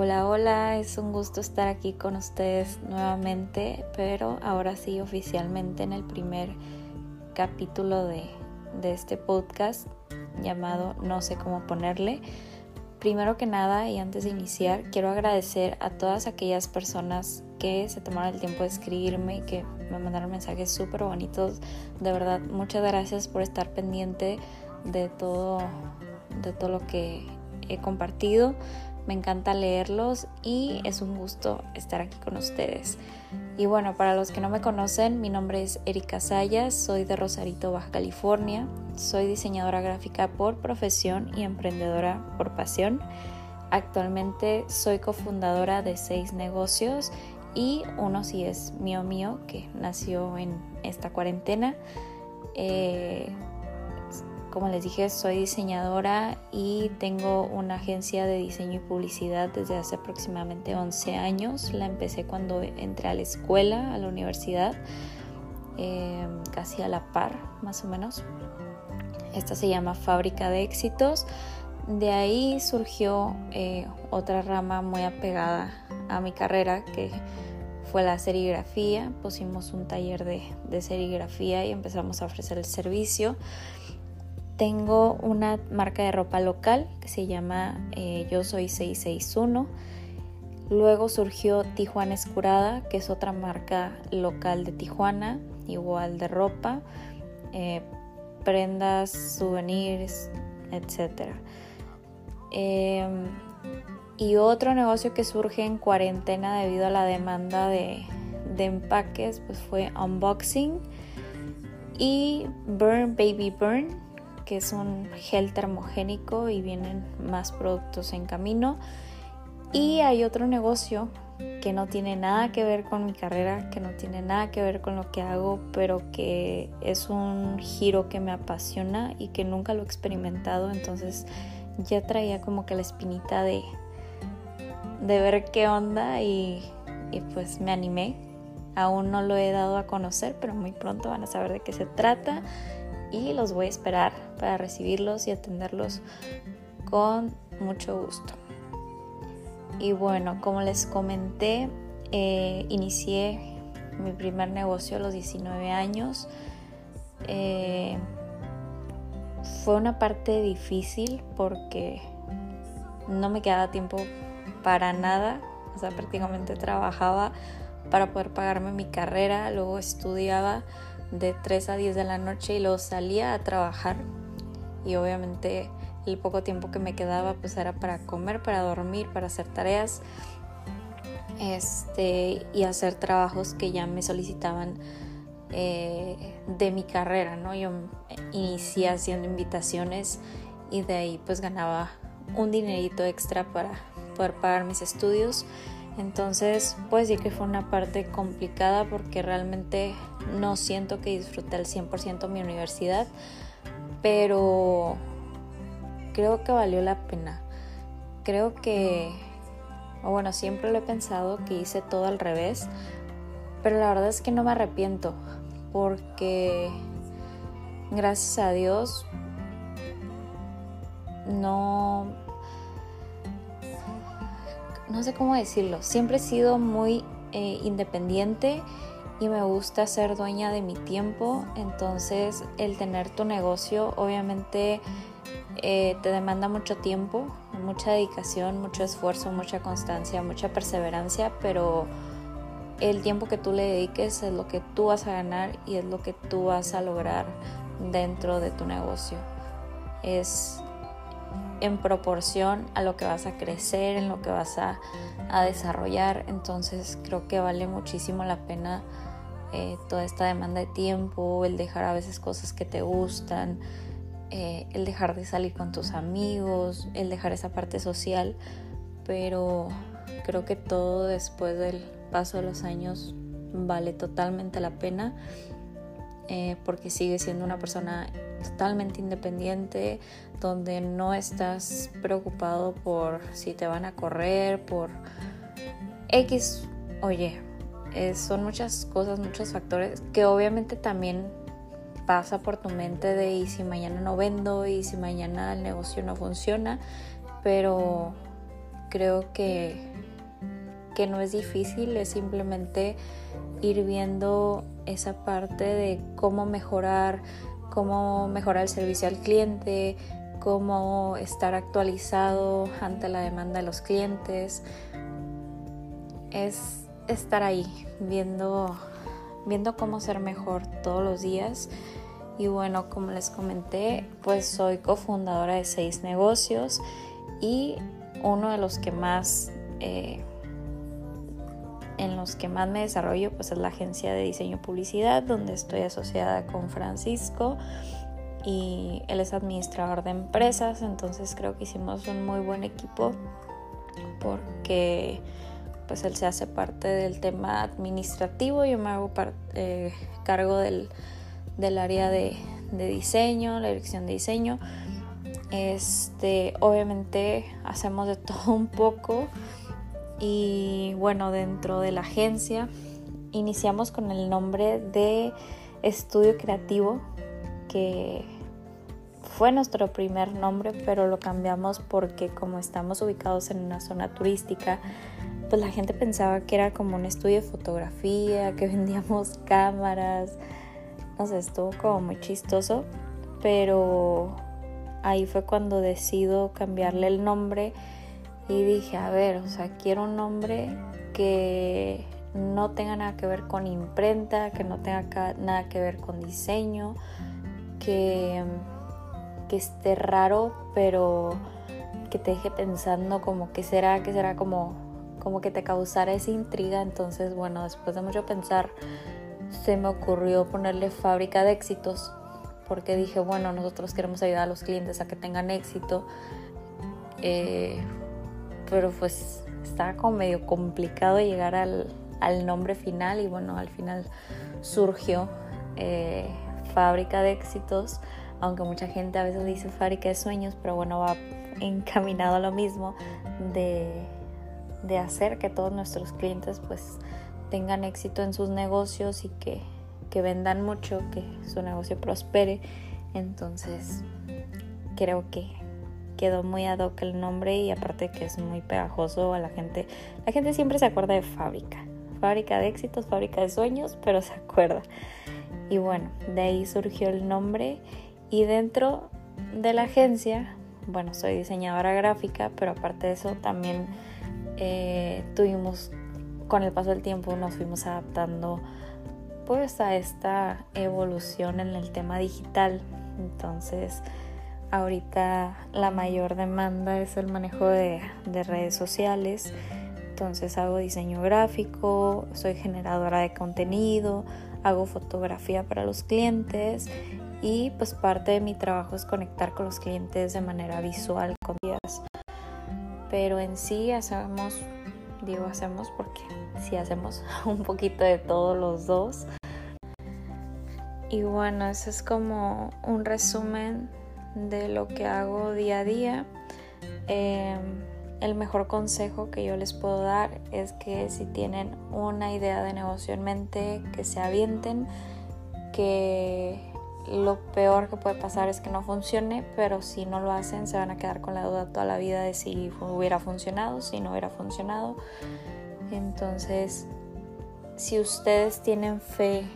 Hola, hola, es un gusto estar aquí con ustedes nuevamente, pero ahora sí oficialmente en el primer capítulo de, de este podcast llamado No sé cómo ponerle. Primero que nada y antes de iniciar, quiero agradecer a todas aquellas personas que se tomaron el tiempo de escribirme y que me mandaron mensajes súper bonitos. De verdad, muchas gracias por estar pendiente de todo, de todo lo que he compartido me encanta leerlos y es un gusto estar aquí con ustedes. Y bueno, para los que no me conocen, mi nombre es Erika Sayas, soy de Rosarito, Baja California, soy diseñadora gráfica por profesión y emprendedora por pasión. Actualmente soy cofundadora de seis negocios y uno sí es mío mío, que nació en esta cuarentena. Eh, como les dije, soy diseñadora y tengo una agencia de diseño y publicidad desde hace aproximadamente 11 años. La empecé cuando entré a la escuela, a la universidad, em, casi a la par, más o menos. Esta se llama Fábrica de Éxitos. De ahí surgió eh, otra rama muy apegada a mi carrera que fue la serigrafía. Pusimos un taller de, de serigrafía y empezamos a ofrecer el servicio. Tengo una marca de ropa local que se llama eh, Yo Soy 661. Luego surgió Tijuana Escurada, que es otra marca local de Tijuana, igual de ropa, eh, prendas, souvenirs, etc. Em, y otro negocio que surge en cuarentena debido a la demanda de, empaques pues fue Unboxing y Burn Baby Burn que es un gel termogénico y vienen más productos en camino. Y hay otro negocio que no tiene nada que ver con mi carrera, que no tiene nada que ver con lo que hago, pero que es un giro que me apasiona y que nunca lo he experimentado, entonces ya traía como que la espinita de, de ver qué onda y, y pues me animé. Aún no lo he dado a conocer, pero muy pronto van a saber de qué se trata y los voy a esperar para recibirlos y atenderlos con mucho gusto. Y bueno, como les comenté, eh, inicié mi primer negocio a los 19 años. Eh, fue una parte difícil porque no me quedaba tiempo para nada, o sea, prácticamente trabajaba para poder pagarme mi carrera, luego estudiaba de 3 a 10 de la noche y luego salía a trabajar y obviamente el poco tiempo que me quedaba pues era para comer, para dormir, para hacer tareas este, y hacer trabajos que ya me solicitaban eh, de mi carrera, ¿no? Yo inicié haciendo invitaciones y de ahí pues ganaba un dinerito extra para poder pagar mis estudios entonces, pues decir que fue una parte complicada porque realmente no siento que disfruté al 100% mi universidad, pero creo que valió la pena. Creo que, o bueno, siempre lo he pensado que hice todo al revés, pero la verdad es que no me arrepiento porque gracias a Dios no no sé cómo decirlo, siempre he sido muy eh, independiente y me gusta ser dueña de mi tiempo, entonces el tener tu negocio obviamente eh, te demanda mucho tiempo, mucha dedicación, mucho esfuerzo, mucha constancia, mucha perseverancia, pero el tiempo que tú le dediques es lo que tú vas a ganar y es lo que tú vas a lograr dentro de tu negocio. Es en proporción a lo que vas a crecer, en lo que vas a, desarrollar. Entonces creo que vale muchísimo la pena eh, toda esta demanda de tiempo, el dejar a veces cosas que te gustan, eh, el dejar de salir con tus amigos, el dejar esa parte social. Pero creo que todo después del paso de los años vale totalmente la pena eh, porque sigues siendo una persona totalmente independiente, donde no estás preocupado por si te van a correr, por X, oye, eh, son muchas cosas, muchos factores que obviamente también pasa por tu mente de y si mañana no vendo y si mañana el negocio no funciona, pero creo que, que no es difícil, es simplemente ir viendo esa parte de cómo mejorar, cómo mejorar el servicio al cliente, cómo estar actualizado ante la demanda de los clientes. Es estar ahí viendo, viendo cómo ser mejor todos los días. Y bueno, como les comenté, pues soy cofundadora de seis negocios y uno de los que más eh, en los que más me desarrollo pues es la agencia de diseño publicidad donde estoy asociada con Francisco y él es administrador de empresas entonces creo que hicimos un muy buen equipo porque pues él se hace parte del tema administrativo yo me hago eh, cargo del, área de, de diseño la dirección de diseño. Este, obviamente hacemos de todo un poco y bueno, dentro de la agencia iniciamos con el nombre de Estudio Creativo, que fue nuestro primer nombre, pero lo cambiamos porque como estamos ubicados en una zona turística, pues la gente pensaba que era como un estudio de fotografía, que vendíamos cámaras, no sé, estuvo como muy chistoso, pero ahí fue cuando decido cambiarle el nombre y dije, a ver, o sea, quiero un nombre que no tenga nada que ver con imprenta, que no tenga nada que ver con diseño, que, que esté raro, pero que te deje pensando como que será, que será como, como que te causara esa intriga. Entonces, bueno, después de mucho pensar, se me ocurrió ponerle fábrica de éxitos porque dije, bueno, nosotros queremos ayudar a los clientes a que tengan éxito, eh, pero pues estaba como medio complicado llegar al, nombre final y bueno, al final surgió eh, Fábrica de Éxitos, aunque mucha gente a veces dice Fábrica de Sueños, pero bueno, va encaminado a lo mismo de, de hacer que todos nuestros clientes pues tengan éxito en sus negocios y que que vendan mucho, que su negocio prospere. Entonces creo que quedó muy ad hoc el nombre y aparte que es muy pegajoso a la gente. La gente siempre se acuerda de fábrica. Fábrica de éxitos, fábrica de sueños, pero se acuerda. Y bueno, de ahí surgió el nombre y dentro de la agencia, bueno, soy diseñadora gráfica, pero aparte de eso también eh, tuvimos, con el paso del tiempo nos fuimos adaptando pues a esta evolución en el tema digital. Entonces, ahorita la mayor demanda es el manejo de, redes sociales. Entonces hago diseño gráfico, soy generadora de contenido, hago fotografía para los clientes y pues parte de mi trabajo es conectar con los clientes de manera visual con días. Pero en sí hacemos, digo hacemos porque sí hacemos un poquito de todos los dos. Y bueno, ese es como un resumen de lo que hago día a día. Em, el mejor consejo que yo les puedo dar es que si tienen una idea de negocio en mente, que se avienten, que lo peor que puede pasar es que no funcione, pero si no lo hacen se van a quedar con la duda toda la vida de si hubiera funcionado, si no hubiera funcionado. Entonces, si ustedes tienen fe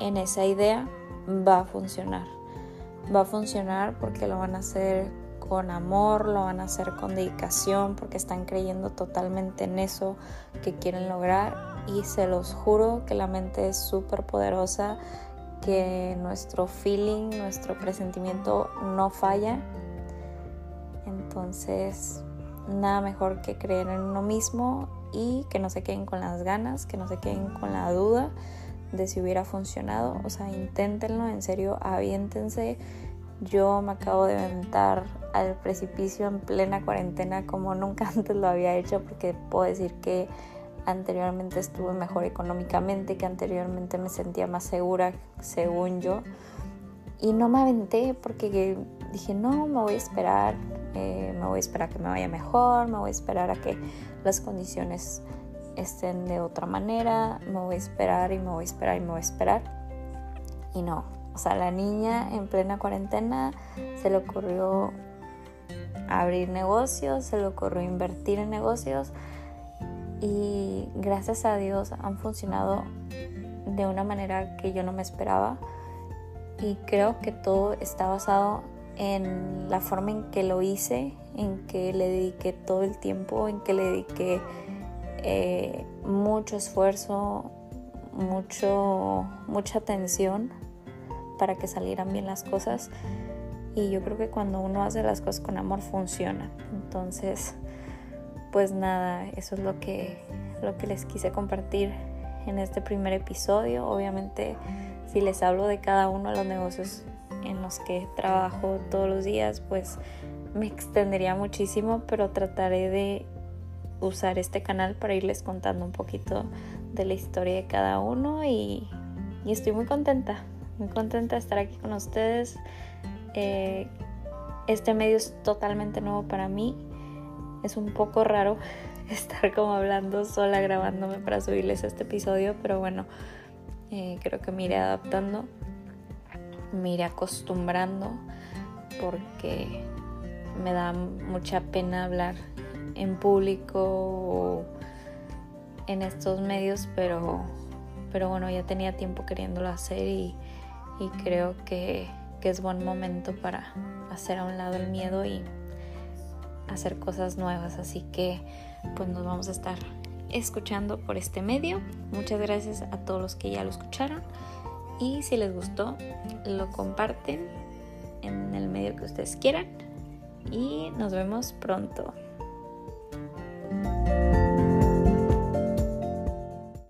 en esa idea, va a funcionar. Va a funcionar porque lo van a hacer con amor, lo van a hacer con dedicación, porque están creyendo totalmente en eso que quieren lograr. Y se los juro que la mente es súper poderosa, que nuestro feeling, nuestro presentimiento no falla. Entonces, nada mejor que creer en uno mismo y que no se queden con las ganas, que no se queden con la duda de si hubiera funcionado. O sea, inténtenlo, en serio, aviéntense. Yo me acabo de aventar al precipicio en plena cuarentena como nunca antes lo había hecho porque puedo decir que anteriormente estuve mejor económicamente, que anteriormente me sentía más segura según yo. Y no me aventé porque dije, no, me voy a esperar, eh, me voy a esperar a que me vaya mejor, me voy a esperar a que las condiciones estén de otra manera, me voy a esperar y me voy a esperar y me voy a esperar. Y no, o sea, la niña en plena cuarentena se le ocurrió abrir negocios, se le ocurrió invertir en negocios y gracias a Dios han funcionado de una manera que yo no me esperaba y creo que todo está basado en la forma en que lo hice, en que le dediqué todo el tiempo, en que le dediqué eh, mucho esfuerzo, mucho, mucha atención para que salieran bien las cosas. Y yo creo que cuando uno hace las cosas con amor funciona. Entonces, pues nada, eso es lo que, lo que les quise compartir en este primer episodio. Obviamente, si les hablo de cada uno de los negocios en los que trabajo todos los días, pues me extendería muchísimo, pero trataré de usar este canal para irles contando un poquito de la historia de cada uno y, estoy muy contenta, muy contenta de estar aquí con ustedes. Eh, este medio es totalmente nuevo para mí, es un poco raro estar como hablando sola grabándome para subirles este episodio, pero bueno, eh, creo que me iré adaptando, me iré acostumbrando porque me da mucha pena hablar en público o en estos medios, pero, pero bueno, ya tenía tiempo queriéndolo hacer y, creo que, que es buen momento para hacer a un lado el miedo y hacer cosas nuevas. Así que pues nos vamos a estar escuchando por este medio. Muchas gracias a todos los que ya lo escucharon. Y si les gustó, lo comparten en el medio que ustedes quieran. Y nos vemos pronto.